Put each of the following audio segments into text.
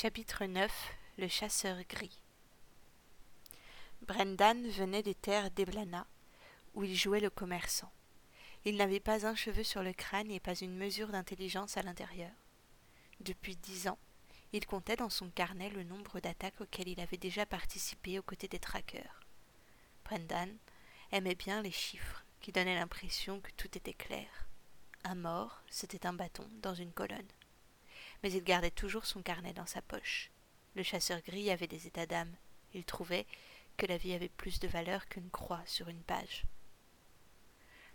Chapitre 9 Le chasseur gris Brendan venait des terres d'Eblana, où il jouait le commerçant. Il n'avait pas un cheveu sur le crâne et pas une mesure d'intelligence à l'intérieur. Depuis dix ans, il comptait dans son carnet le nombre d'attaques auxquelles il avait déjà participé aux côtés des traqueurs. Brendan aimait bien les chiffres, qui donnaient l'impression que tout était clair. Un mort, c'était un bâton dans une colonne. Mais il gardait toujours son carnet dans sa poche. Le chasseur gris avait des états d'âme. Il trouvait que la vie avait plus de valeur qu'une croix sur une page.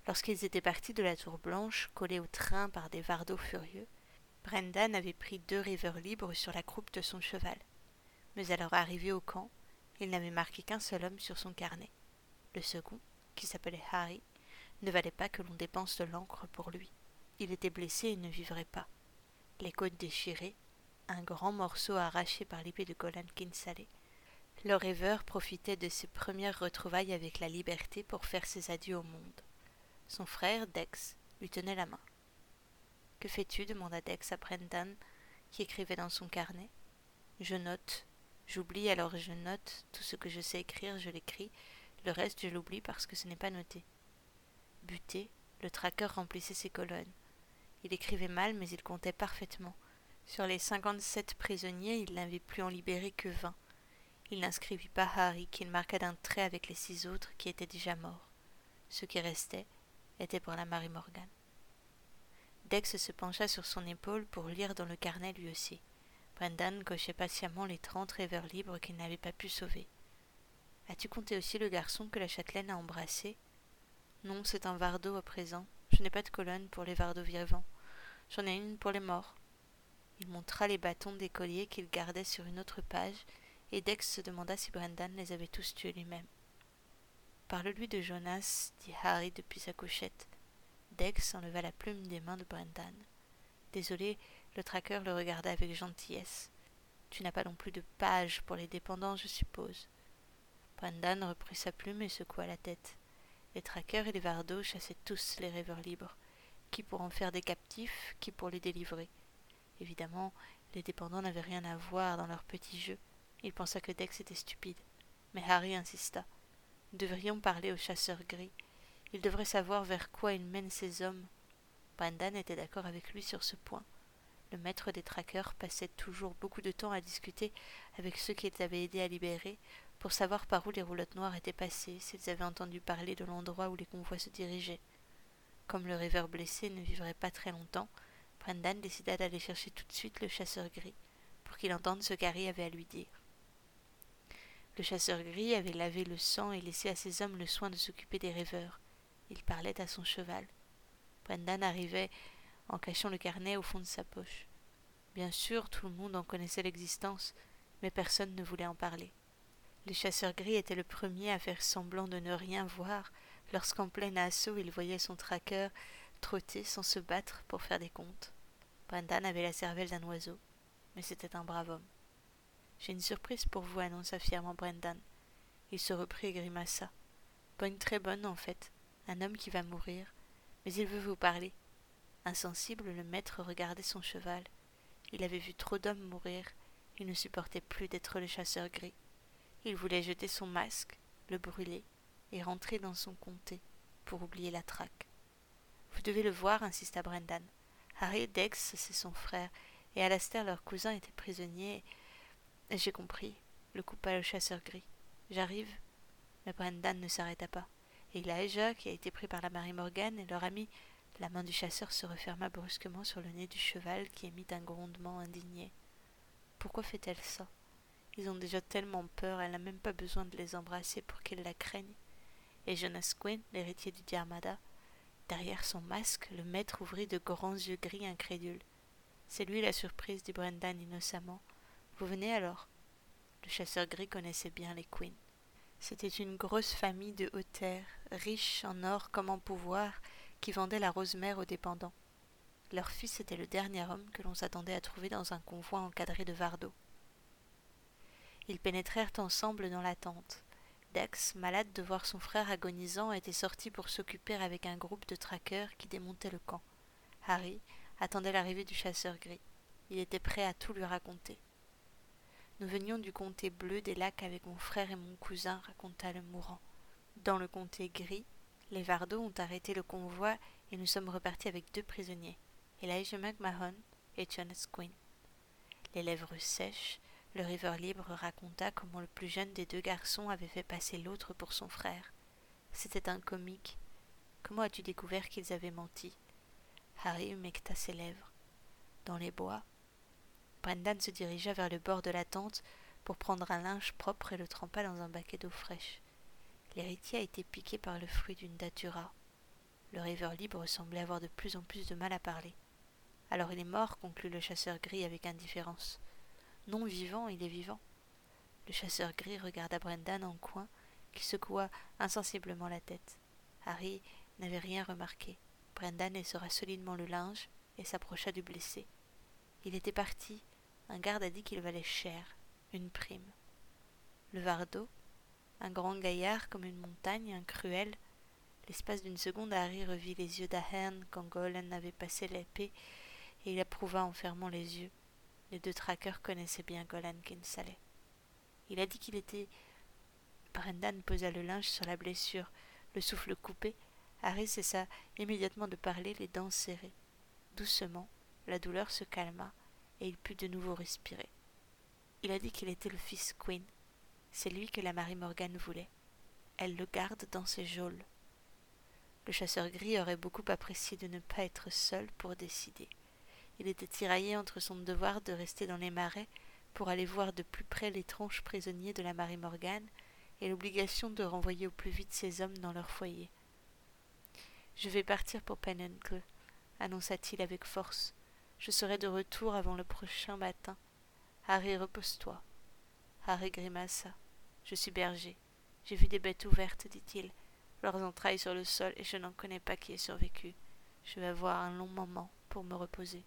Lorsqu'ils étaient partis de la tour blanche, collés au train par des vardeaux furieux, Brendan avait pris deux riveurs libres sur la croupe de son cheval. Mais à leur arrivée au camp, il n'avait marqué qu'un seul homme sur son carnet. Le second, qui s'appelait Harry, ne valait pas que l'on dépense de l'encre pour lui. Il était blessé et ne vivrait pas. Les côtes déchirées, un grand morceau arraché par l'épée de Golan Kinsalé. Le rêveur profitait de ses premières retrouvailles avec la liberté pour faire ses adieux au monde. Son frère, Dex, lui tenait la main. Que fais-tu? demanda Dex à Brendan, qui écrivait dans son carnet. Je note. J'oublie alors je note. Tout ce que je sais écrire, je l'écris. Le reste, je l'oublie parce que ce n'est pas noté. Buté, le traqueur remplissait ses colonnes. Il écrivait mal, mais il comptait parfaitement. Sur les cinquante-sept prisonniers, il n'avait plus en libéré que vingt. Il n'inscrivit pas Harry, qu'il marqua d'un trait avec les six autres qui étaient déjà morts. Ce qui restait était pour la Marie Morgan. Dex se pencha sur son épaule pour lire dans le carnet lui aussi. Brendan cochait patiemment les trente rêveurs libres qu'il n'avait pas pu sauver. As-tu compté aussi le garçon que la châtelaine a embrassé? Non, c'est un vardeau à présent. Je n'ai pas de colonne pour les vardeaux vivants. J'en ai une pour les morts. Il montra les bâtons d'écolier qu'il gardait sur une autre page, et Dex se demanda si Brendan les avait tous tués lui-même. Parle-lui de Jonas, dit Harry depuis sa couchette. Dex enleva la plume des mains de Brendan. Désolé, le traqueur le regarda avec gentillesse. Tu n'as pas non plus de page pour les dépendants, je suppose. Brendan reprit sa plume et secoua la tête. Les traqueurs et les vardeaux chassaient tous les rêveurs libres, qui pour en faire des captifs, qui pour les délivrer. Évidemment, les dépendants n'avaient rien à voir dans leur petit jeu. Il pensa que Dex était stupide. Mais Harry insista. Nous devrions parler au chasseur gris. Il devrait savoir vers quoi il mène ses hommes. Brendan était d'accord avec lui sur ce point. Le maître des traqueurs passait toujours beaucoup de temps à discuter avec ceux qui avaient aidé à libérer, pour savoir par où les roulottes noires étaient passées, s'ils avaient entendu parler de l'endroit où les convois se dirigeaient. Comme le rêveur blessé ne vivrait pas très longtemps, Brendan décida d'aller chercher tout de suite le chasseur gris, pour qu'il entende ce qu'Harry avait à lui dire. Le chasseur gris avait lavé le sang et laissé à ses hommes le soin de s'occuper des rêveurs. Il parlait à son cheval. Brendan arrivait en cachant le carnet au fond de sa poche. Bien sûr, tout le monde en connaissait l'existence, mais personne ne voulait en parler. Le chasseur gris était le premier à faire semblant de ne rien voir lorsqu'en plein assaut il voyait son traqueur trotter sans se battre pour faire des comptes. Brendan avait la cervelle d'un oiseau, mais c'était un brave homme. J'ai une surprise pour vous, annonça fièrement Brendan. Il se reprit et grimaça. Une très bonne, en fait. Un homme qui va mourir. Mais il veut vous parler. Insensible, le maître regardait son cheval. Il avait vu trop d'hommes mourir. Il ne supportait plus d'être le chasseur gris. Il voulait jeter son masque, le brûler et rentrer dans son comté pour oublier la traque. Vous devez le voir, insista Brendan. Harry Dex, c'est son frère, et Alastair, leur cousin, était prisonnier. J'ai compris, le coupa le chasseur gris. J'arrive. Mais Brendan ne s'arrêta pas. Et Elijah, qui a été pris par la Marie Morgan, et leur ami. La main du chasseur se referma brusquement sur le nez du cheval qui émit un grondement indigné. Pourquoi fait-elle ça? Ils ont déjà tellement peur, elle n'a même pas besoin de les embrasser pour qu'ils la craignent. Et Jonas Quinn, l'héritier du Diarmada, derrière son masque, le maître ouvrit de grands yeux gris incrédules. C'est lui la surprise, dit Brendan innocemment. Vous venez alors? Le chasseur gris connaissait bien les Quinn. C'était une grosse famille de haute terre, riche en or comme en pouvoir, qui vendait la rosemère aux dépendants. Leur fils était le dernier homme que l'on s'attendait à trouver dans un convoi encadré de vardeaux. Ils pénétrèrent ensemble dans la tente. Dex, malade de voir son frère agonisant, était sorti pour s'occuper avec un groupe de traqueurs qui démontaient le camp. Harry attendait l'arrivée du chasseur gris. Il était prêt à tout lui raconter. Nous venions du comté bleu des lacs avec mon frère et mon cousin, raconta le mourant. Dans le comté gris, les Vardos ont arrêté le convoi et nous sommes repartis avec deux prisonniers, Elijah McMahon et Jonas Quinn. Les lèvres sèches, le rêveur libre raconta comment le plus jeune des deux garçons avait fait passer l'autre pour son frère. C'était un comique. Comment as-tu découvert qu'ils avaient menti? Harry humecta ses lèvres. Dans les bois. Brendan se dirigea vers le bord de la tente pour prendre un linge propre et le trempa dans un baquet d'eau fraîche. L'héritier a été piqué par le fruit d'une datura. Le rêveur libre semblait avoir de plus en plus de mal à parler. Alors il est mort, conclut le chasseur gris avec indifférence. Non vivant, il est vivant. Le chasseur gris regarda Brendan en coin, qui secoua insensiblement la tête. Harry n'avait rien remarqué. Brendan essora solidement le linge et s'approcha du blessé. Il était parti. Un garde a dit qu'il valait cher, une prime. Le Vardo, un grand gaillard comme une montagne, un cruel. L'espace d'une seconde, Harry revit les yeux d'Ahern quand Golan avait passé l'épée et il approuva en fermant les yeux. Les deux traqueurs connaissaient bien Golan Kinsale. Il a dit qu'il était. Brendan posa le linge sur la blessure, le souffle coupé. Harry cessa immédiatement de parler, les dents serrées. Doucement, la douleur se calma et il put de nouveau respirer. Il a dit qu'il était le fils Queen. C'est lui que la Marie Morgan voulait. Elle le garde dans ses geôles. Le chasseur gris aurait beaucoup apprécié de ne pas être seul pour décider. Il était tiraillé entre son devoir de rester dans les marais pour aller voir de plus près l'étrange prisonnier de la Marie Morgan et l'obligation de renvoyer au plus vite ses hommes dans leur foyer. Je vais partir pour Penuncle, annonça-t-il avec force. Je serai de retour avant le prochain matin. Harry, repose-toi. Harry grimaça. Je suis berger. J'ai vu des bêtes ouvertes, dit-il, leurs entrailles sur le sol, et je n'en connais pas qui ait survécu. Je vais avoir un long moment pour me reposer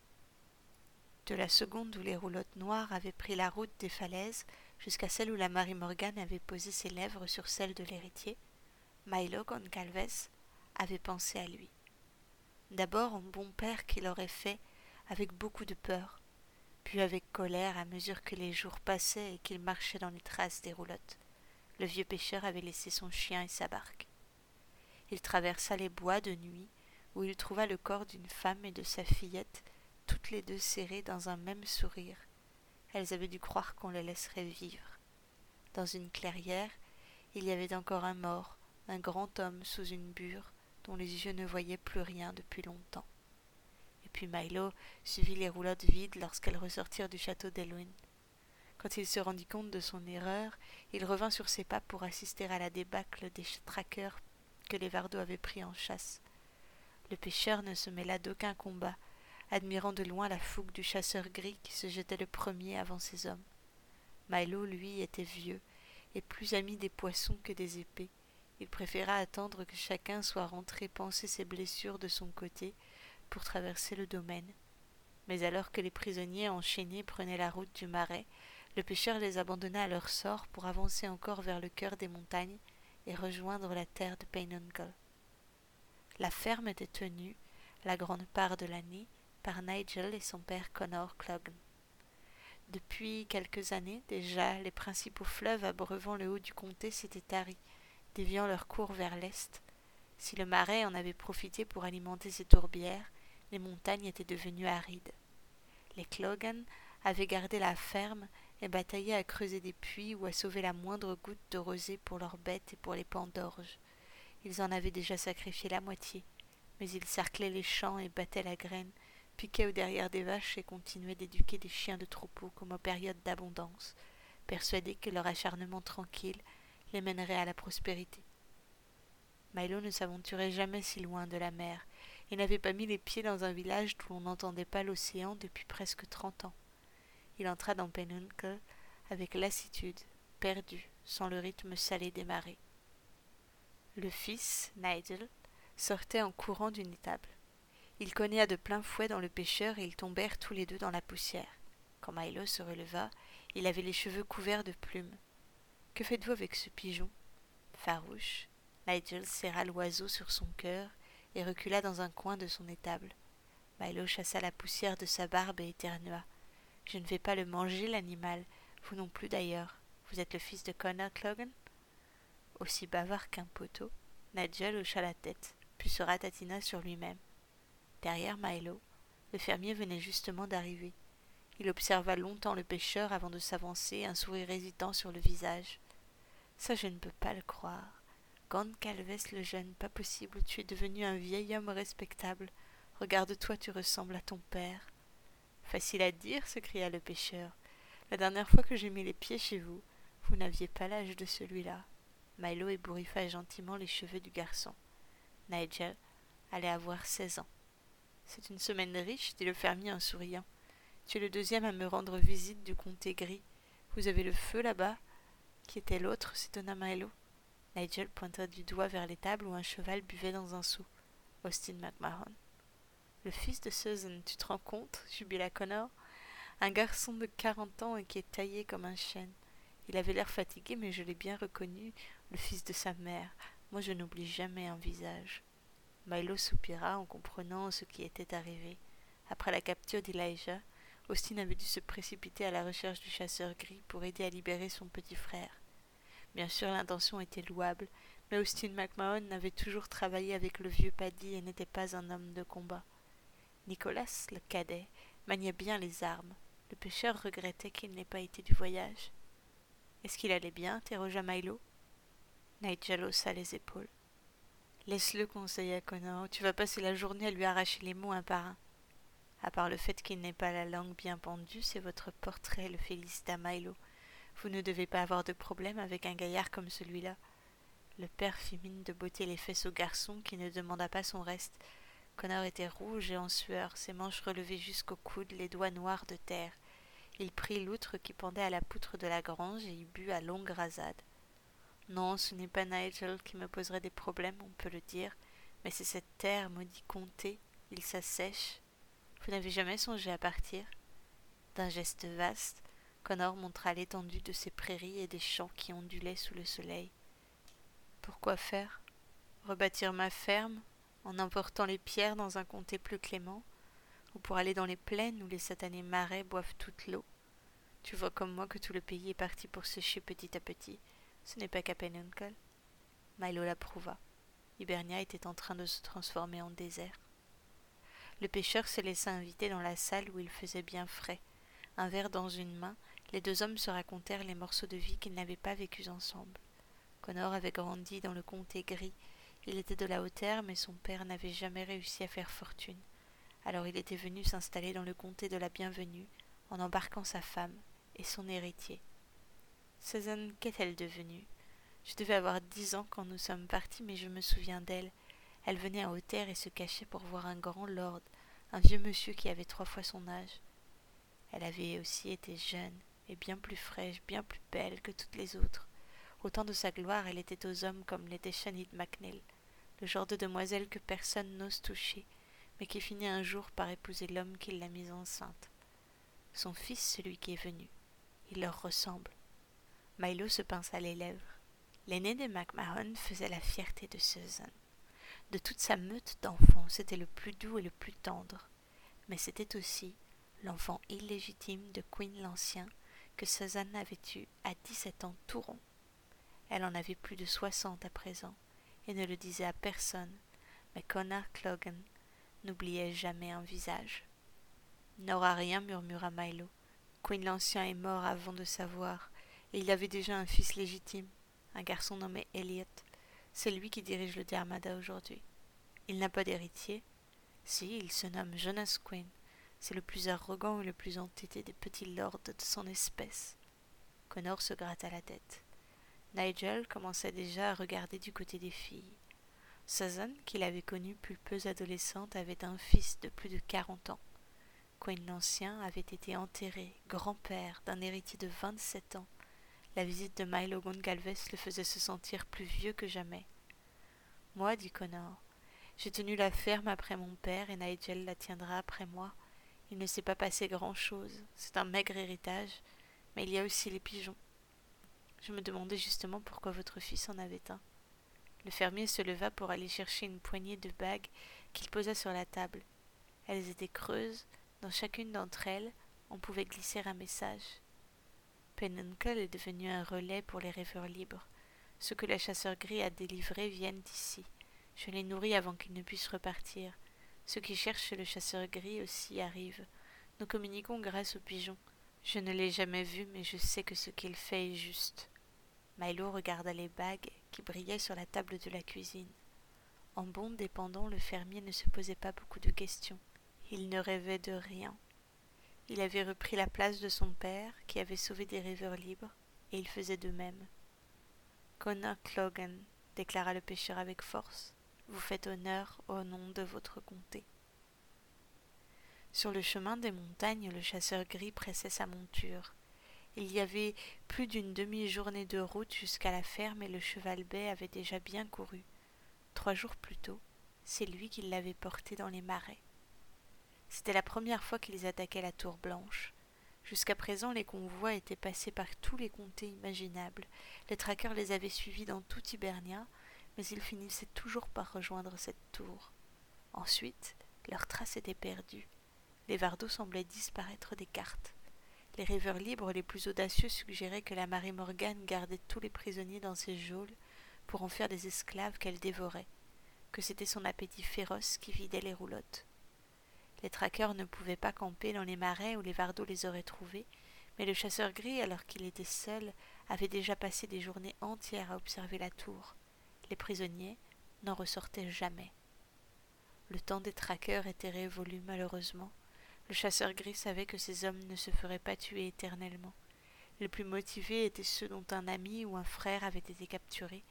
de la seconde où les roulottes noires avaient pris la route des falaises jusqu'à celle où la Marie Morgane avait posé ses lèvres sur celles de l'héritier, Milo Goncalves avait pensé à lui. D'abord en bon père qu'il aurait fait avec beaucoup de peur, puis avec colère à mesure que les jours passaient et qu'il marchait dans les traces des roulottes. Le vieux pêcheur avait laissé son chien et sa barque. Il traversa les bois de nuit, où il trouva le corps d'une femme et de sa fillette toutes les deux serrées dans un même sourire. Elles avaient dû croire qu'on les laisserait vivre. Dans une clairière, il y avait encore un mort, un grand homme sous une bure, dont les yeux ne voyaient plus rien depuis longtemps. Et puis Milo suivit les roulottes vides lorsqu'elles ressortirent du château d'Elwyn. Quand il se rendit compte de son erreur, il revint sur ses pas pour assister à la débâcle des traqueurs que les Vardos avaient pris en chasse. Le pêcheur ne se mêla d'aucun combat, admirant de loin la fougue du chasseur gris qui se jetait le premier avant ses hommes. Milo, lui, était vieux, et plus ami des poissons que des épées. Il préféra attendre que chacun soit rentré panser ses blessures de son côté pour traverser le domaine. Mais alors que les prisonniers enchaînés prenaient la route du marais, le pêcheur les abandonna à leur sort pour avancer encore vers le cœur des montagnes et rejoindre la terre de Painuncle. La ferme était tenue, la grande part de l'année, Nigel et son père Connor Clogan. Depuis quelques années déjà, les principaux fleuves abreuvant le haut du comté s'étaient taris, déviant leur cours vers l'est. Si le marais en avait profité pour alimenter ses tourbières, les montagnes étaient devenues arides. Les Clogan avaient gardé la ferme et bataillaient à creuser des puits ou à sauver la moindre goutte de rosée pour leurs bêtes et pour les pans d'orge. Ils en avaient déjà sacrifié la moitié, mais ils cerclaient les champs et battaient la graine piquaient au derrière des vaches et continuaient d'éduquer des chiens de troupeau comme aux périodes d'abondance, persuadés que leur acharnement tranquille les mènerait à la prospérité. Milo ne s'aventurait jamais si loin de la mer et n'avait pas mis les pieds dans un village d'où l'on n'entendait pas l'océan depuis presque trente ans. Il entra dans Penuncle avec lassitude, perdu, sans le rythme salé des marées. Le fils, Nigel, sortait en courant d'une étable. Il cogna de plein fouet dans le pêcheur et ils tombèrent tous les deux dans la poussière. Quand Milo se releva, il avait les cheveux couverts de plumes. Que faites-vous avec ce pigeon? Farouche, Nigel serra l'oiseau sur son cœur et recula dans un coin de son étable. Milo chassa la poussière de sa barbe et éternua. Je ne vais pas le manger, l'animal. Vous non plus d'ailleurs. Vous êtes le fils de Connor Clogan? Aussi bavard qu'un poteau, Nigel hocha la tête, puis se ratatina sur lui-même. Derrière Milo, le fermier venait justement d'arriver. Il observa longtemps le pêcheur avant de s'avancer, un sourire hésitant sur le visage. Ça, je ne peux pas le croire. Calves le jeune, pas possible, tu es devenu un vieil homme respectable. Regarde-toi, tu ressembles à ton père. Facile à dire, s'écria le pêcheur. La dernière fois que j'ai mis les pieds chez vous, vous n'aviez pas l'âge de celui-là. Milo ébouriffa gentiment les cheveux du garçon. Nigel allait avoir seize ans. C'est une semaine riche, dit le fermier en souriant. Tu es le deuxième à me rendre visite du comté gris. Vous avez le feu là-bas Qui était l'autre s'étonna Milo. Nigel pointa du doigt vers les tables où un cheval buvait dans un seau. Austin McMahon. Le fils de Susan, tu te rends compte? jubila Connor. Un garçon de quarante ans et qui est taillé comme un chêne. Il avait l'air fatigué, mais je l'ai bien reconnu, le fils de sa mère. Moi, je n'oublie jamais un visage. Milo soupira en comprenant ce qui était arrivé. Après la capture d'Elijah, Austin avait dû se précipiter à la recherche du chasseur gris pour aider à libérer son petit frère. Bien sûr, l'intention était louable, mais Austin McMahon avait toujours travaillé avec le vieux Paddy et n'était pas un homme de combat. Nicolas, le cadet, maniait bien les armes. Le pêcheur regrettait qu'il n'ait pas été du voyage. Est-ce qu'il allait bien? interrogea Milo. Nigel haussa les épaules. Laisse-le, conseilla Connor. Tu vas passer la journée à lui arracher les mots un par un. À part le fait qu'il n'ait pas la langue bien pendue, c'est votre portrait, le félicita Milo. Vous ne devez pas avoir de problème avec un gaillard comme celui-là. Le père fit mine de botter les fesses au garçon qui ne demanda pas son reste. Connor était rouge et en sueur, ses manches relevées jusqu'au coude, les doigts noirs de terre. Il prit l'outre qui pendait à la poutre de la grange et y but à longue rasade. Non, ce n'est pas Nigel qui me poserait des problèmes, on peut le dire, mais c'est cette terre, maudit comté, il s'assèche. Vous n'avez jamais songé à partir D'un geste vaste, Connor montra l'étendue de ces prairies et des champs qui ondulaient sous le soleil. Pourquoi faire? Rebâtir ma ferme, en emportant les pierres dans un comté plus clément, ou pour aller dans les plaines où les satanés marais boivent toute l'eau? Tu vois comme moi que tout le pays est parti pour sécher petit à petit. Ce n'est pas qu'à Penuncle. Milo l'approuva. Hibernia était en train de se transformer en désert. Le pêcheur se laissa inviter dans la salle où il faisait bien frais. Un verre dans une main, les deux hommes se racontèrent les morceaux de vie qu'ils n'avaient pas vécus ensemble. Connor avait grandi dans le comté gris il était de la hauteur, mais son père n'avait jamais réussi à faire fortune. Alors il était venu s'installer dans le comté de la Bienvenue, en embarquant sa femme et son héritier. Susan, qu'est-elle devenue? Je devais avoir dix ans quand nous sommes partis, mais je me souviens d'elle. Elle venait à hauteur et se cachait pour voir un grand lord, un vieux monsieur qui avait trois fois son âge. Elle avait aussi été jeune, et bien plus fraîche, bien plus belle que toutes les autres. Au temps de sa gloire, elle était aux hommes comme l'était Shanid MacNeil le genre de demoiselle que personne n'ose toucher, mais qui finit un jour par épouser l'homme qui l'a mise enceinte. Son fils, celui qui est venu. Il leur ressemble. Milo se pinça les lèvres. L'aîné des McMahon faisait la fierté de Susan. De toute sa meute d'enfants, c'était le plus doux et le plus tendre. Mais c'était aussi l'enfant illégitime de Queen l'Ancien que Susan avait eu à dix-sept ans tout rond. Elle en avait plus de soixante à présent, et ne le disait à personne, mais Connor Clogan n'oubliait jamais un visage. N'aura rien, murmura Milo. Queen l'Ancien est mort avant de savoir, et il avait déjà un fils légitime, un garçon nommé Elliot. C'est lui qui dirige le Dermada aujourd'hui. Il n'a pas d'héritier. Si, il se nomme Jonas Queen. C'est le plus arrogant et le plus entêté des petits lords de son espèce. Connor se gratta la tête. Nigel commençait déjà à regarder du côté des filles. Susan, qu'il avait connue plus peu adolescente, avait un fils de plus de quarante ans. Quinn l'Ancien avait été enterré, grand-père d'un héritier de vingt-sept ans. La visite de Milo Goncalves le faisait se sentir plus vieux que jamais. Moi, dit Connor, j'ai tenu la ferme après mon père et Nigel la tiendra après moi. Il ne s'est pas passé grand-chose. C'est un maigre héritage, mais il y a aussi les pigeons. Je me demandais justement pourquoi votre fils en avait un. Le fermier se leva pour aller chercher une poignée de bagues qu'il posa sur la table. Elles étaient creuses, dans chacune d'entre elles on pouvait glisser un message. Penuncle est devenu un relais pour les rêveurs libres. Ceux que le chasseur gris a délivrés viennent ici. Je les nourris avant qu'ils ne puissent repartir. Ceux qui cherchent le chasseur gris aussi arrivent. Nous communiquons grâce au pigeon. Je ne l'ai jamais vu, mais je sais que ce qu'il fait est juste. Milo regarda les bagues qui brillaient sur la table de la cuisine. En bon dépendant, le fermier ne se posait pas beaucoup de questions. Il ne rêvait de rien. Il avait repris la place de son père, qui avait sauvé des rêveurs libres, et il faisait de même. Connor Clogan, déclara le pêcheur avec force, vous faites honneur au nom de votre comté. Sur le chemin des montagnes, le chasseur gris pressait sa monture. Il y avait plus d'une demi-journée de route jusqu'à la ferme et le cheval bai avait déjà bien couru. Trois jours plus tôt, c'est lui qui l'avait porté dans les marais. C'était la première fois qu'ils attaquaient la tour blanche. Jusqu'à présent, les convois étaient passés par tous les comtés imaginables. Les traqueurs les avaient suivis dans tout Hibernia, mais ils finissaient toujours par rejoindre cette tour. Ensuite, leurs traces étaient perdues. Les Vardos semblaient disparaître des cartes. Les rêveurs libres les plus audacieux suggéraient que la Marie Morgane gardait tous les prisonniers dans ses geôles pour en faire des esclaves qu'elle dévorait, que c'était son appétit féroce qui vidait les roulottes. Les traqueurs ne pouvaient pas camper dans les marais où les Vardos les auraient trouvés, mais le chasseur gris, alors qu'il était seul, avait déjà passé des journées entières à observer la tour. Les prisonniers n'en ressortaient jamais. Le temps des traqueurs était révolu malheureusement, le chasseur gris savait que ces hommes ne se feraient pas tuer éternellement. Les plus motivés étaient ceux dont un ami ou un frère avait été capturé,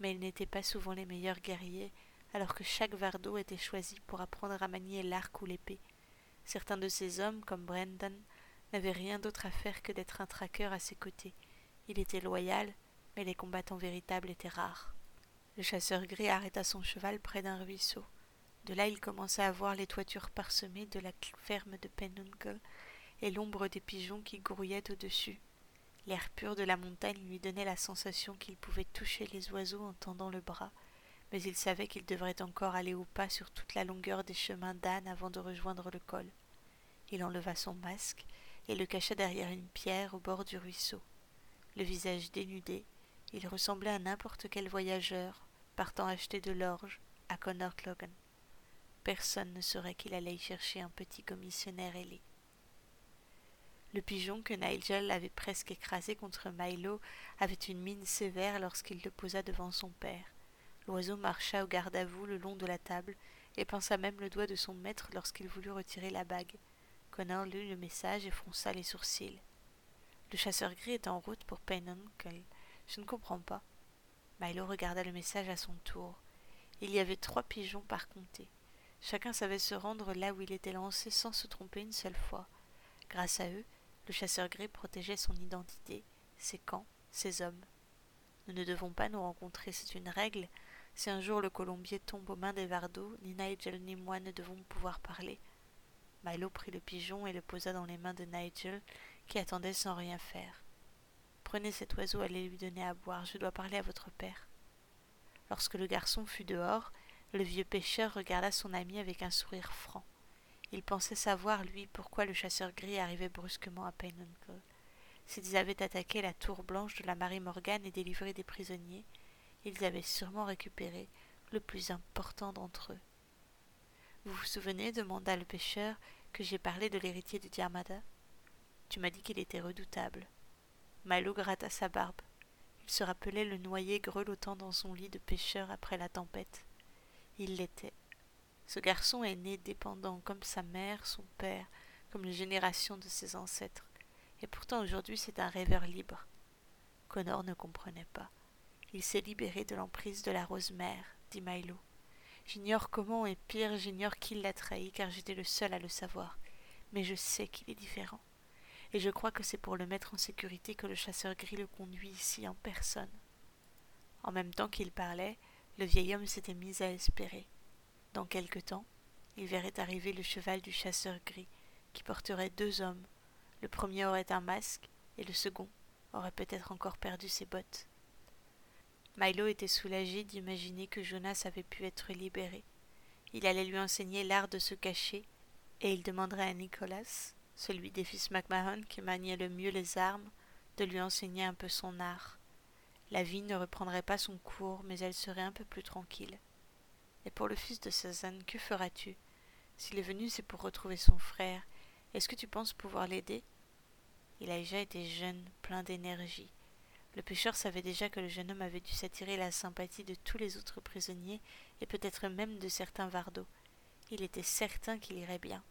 mais ils n'étaient pas souvent les meilleurs guerriers, alors que chaque Vardo était choisi pour apprendre à manier l'arc ou l'épée. Certains de ces hommes, comme Brendan, n'avaient rien d'autre à faire que d'être un traqueur à ses côtés. Il était loyal, mais les combattants véritables étaient rares. Le chasseur gris arrêta son cheval près d'un ruisseau. De là, il commença à voir les toitures parsemées de la ferme de Penuncle et l'ombre des pigeons qui grouillaient au-dessus. L'air pur de la montagne lui donnait la sensation qu'il pouvait toucher les oiseaux en tendant le bras, mais il savait qu'il devrait encore aller au pas sur toute la longueur des chemins d'âne avant de rejoindre le col. Il enleva son masque et le cacha derrière une pierre au bord du ruisseau. Le visage dénudé, il ressemblait à n'importe quel voyageur partant acheter de l'orge à Connor Clogan personne ne saurait qu'il allait y chercher un petit commissionnaire ailé. Le pigeon que Nigel avait presque écrasé contre Milo avait une mine sévère lorsqu'il le posa devant son père. L'oiseau marcha au garde à vous le long de la table et pensa même le doigt de son maître lorsqu'il voulut retirer la bague. Connor lut le message et fronça les sourcils. Le chasseur gris est en route pour Penuncle. Je ne comprends pas. Milo regarda le message à son tour. Il y avait trois pigeons par comté. Chacun savait se rendre là où il était lancé sans se tromper une seule fois. Grâce à eux, le chasseur gris protégeait son identité, ses camps, ses hommes. Nous ne devons pas nous rencontrer, c'est une règle. Si un jour le colombier tombe aux mains des Vardos, ni Nigel ni moi ne devons pouvoir parler. Milo prit le pigeon et le posa dans les mains de Nigel, qui attendait sans rien faire. Prenez cet oiseau, allez lui donner à boire, je dois parler à votre père. Lorsque le garçon fut dehors, le vieux pêcheur regarda son ami avec un sourire franc. Il pensait savoir, lui, pourquoi le chasseur gris arrivait brusquement à Penuncle. S'ils avaient attaqué la tour blanche de la Marie Morgane et délivré des prisonniers, ils avaient sûrement récupéré le plus important d'entre eux. Vous vous souvenez, demanda le pêcheur, que j'ai parlé de l'héritier de Diarmada? Tu m'as dit qu'il était redoutable. Malo gratta sa barbe. Il se rappelait le noyé grelottant dans son lit de pêcheur après la tempête. Il l'était. Ce garçon est né dépendant comme sa mère, son père, comme les générations de ses ancêtres, et pourtant aujourd'hui c'est un rêveur libre. Connor ne comprenait pas. Il s'est libéré de l'emprise de la rose mère, dit Milo. J'ignore comment et pire, j'ignore qui l'a trahi, car j'étais le seul à le savoir. Mais je sais qu'il est différent. Et je crois que c'est pour le mettre en sécurité que le chasseur gris le conduit ici en personne. En même temps qu'il parlait, le vieil homme s'était mis à espérer. Dans quelque temps, il verrait arriver le cheval du chasseur gris, qui porterait deux hommes. Le premier aurait un masque, et le second aurait peut-être encore perdu ses bottes. Milo était soulagé d'imaginer que Jonas avait pu être libéré. Il allait lui enseigner l'art de se cacher, et il demanderait à Nicolas, celui des fils MacMahon qui maniait le mieux les armes, de lui enseigner un peu son art. La vie ne reprendrait pas son cours, mais elle serait un peu plus tranquille. Et pour le fils de Sazan, que feras-tu? S'il est venu, c'est pour retrouver son frère. Est-ce que tu penses pouvoir l'aider? Elijah était jeune, plein d'énergie. Le pêcheur savait déjà que le jeune homme avait dû s'attirer la sympathie de tous les autres prisonniers et peut-être même de certains vardos. Il était certain qu'il irait bien.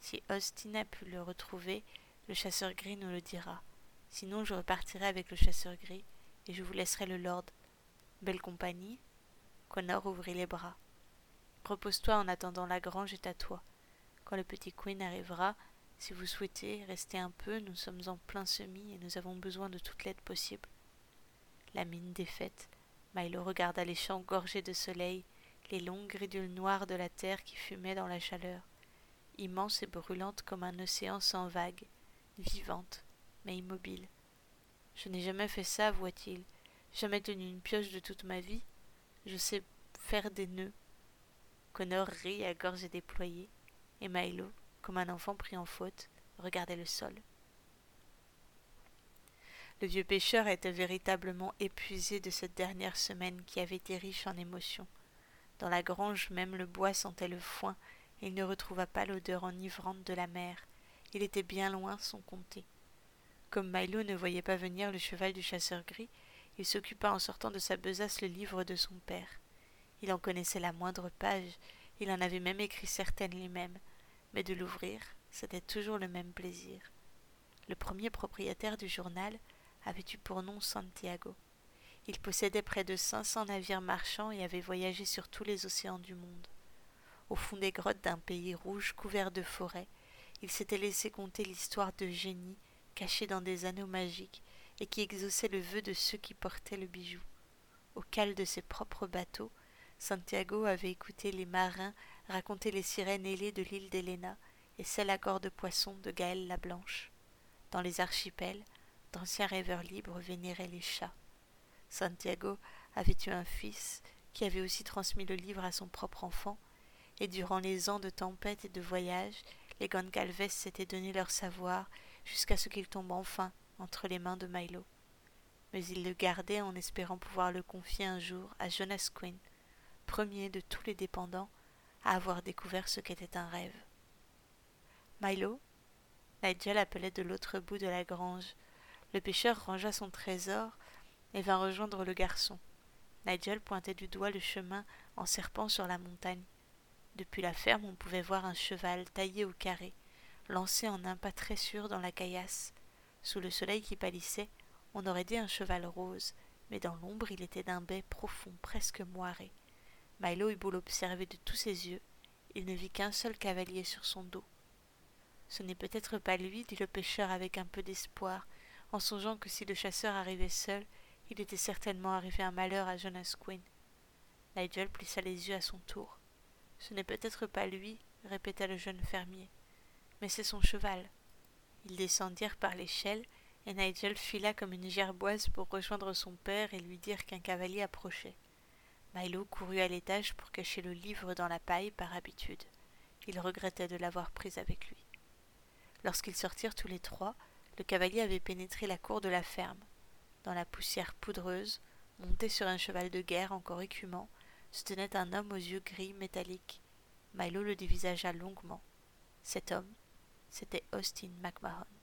Si Austin a pu le retrouver, le chasseur gris nous le dira. Sinon, je repartirai avec le chasseur gris et je vous laisserai le lord. Belle compagnie Connor ouvrit les bras. Repose-toi en attendant la grange est à toi. Quand le petit Queen arrivera, si vous souhaitez rester un peu, nous sommes en plein semis et nous avons besoin de toute l'aide possible. La mine défaite, Milo regarda les champs gorgés de soleil, les longues ridules noires de la terre qui fumaient dans la chaleur, immense et brûlante comme un océan sans vagues, vivante, mais immobile. Je n'ai jamais fait ça, voit-il, jamais tenu une pioche de toute ma vie. Je sais faire des nœuds. Connor rit à gorge déployée, et Milo, comme un enfant pris en faute, regardait le sol. Le vieux pêcheur était véritablement épuisé de cette dernière semaine qui avait été riche en émotions. Dans la grange même le bois sentait le foin, et il ne retrouva pas l'odeur enivrante de la mer. Il était bien loin son comté. Comme Milo ne voyait pas venir le cheval du chasseur gris, il s'occupa en sortant de sa besace le livre de son père. Il en connaissait la moindre page, il en avait même écrit certaines lui-même, mais de l'ouvrir, c'était toujours le même plaisir. Le premier propriétaire du journal avait eu pour nom Santiago. Il possédait près de cinq cents navires marchands et avait voyagé sur tous les océans du monde. Au fond des grottes d'un pays rouge couvert de forêts, il s'était laissé conter l'histoire de génies cachés dans des anneaux magiques et qui exauçaient le vœu de ceux qui portaient le bijou. Au cale de ses propres bateaux, Santiago avait écouté les marins raconter les sirènes ailées de l'île d'Héléna et celles à corps de poisson de Gaëlle la Blanche. Dans les archipels, d'anciens rêveurs libres vénéraient les chats. Santiago avait eu un fils qui avait aussi transmis le livre à son propre enfant, et durant les ans de tempête et de voyage, les Goncalves s'étaient donné leur savoir jusqu'à ce qu'il tombe enfin entre les mains de Milo. Mais il le gardait en espérant pouvoir le confier un jour à Jonas Quinn, premier de tous les dépendants à avoir découvert ce qu'était un rêve. Milo Nigel appelait de l'autre bout de la grange. Le pêcheur rangea son trésor et vint rejoindre le garçon. Nigel pointait du doigt le chemin en serpent sur la montagne. Depuis la ferme, on pouvait voir un cheval taillé au carré, lancé en un pas très sûr dans la caillasse. Sous le soleil qui pâlissait, on aurait dit un cheval rose, mais dans l'ombre il était d'un bai profond, presque moiré. Milo eut beau de tous ses yeux, il ne vit qu'un seul cavalier sur son dos. Ce n'est peut-être pas lui, dit le pêcheur avec un peu d'espoir, en songeant que si le chasseur arrivait seul, il était certainement arrivé un malheur à Jonas Quinn. Nigel plissa les yeux à son tour. Ce n'est peut-être pas lui, répéta le jeune fermier, mais c'est son cheval. Ils descendirent par l'échelle, et Nigel fila comme une gerboise pour rejoindre son père et lui dire qu'un cavalier approchait. Milo courut à l'étage pour cacher le livre dans la paille par habitude. Il regrettait de l'avoir prise avec lui. Lorsqu'ils sortirent tous les trois, le cavalier avait pénétré la cour de la ferme. Dans la poussière poudreuse, monté sur un cheval de guerre encore écumant, se tenait un homme aux yeux gris métalliques. Milo le dévisagea longuement. Cet homme, c'était Austin McMahon.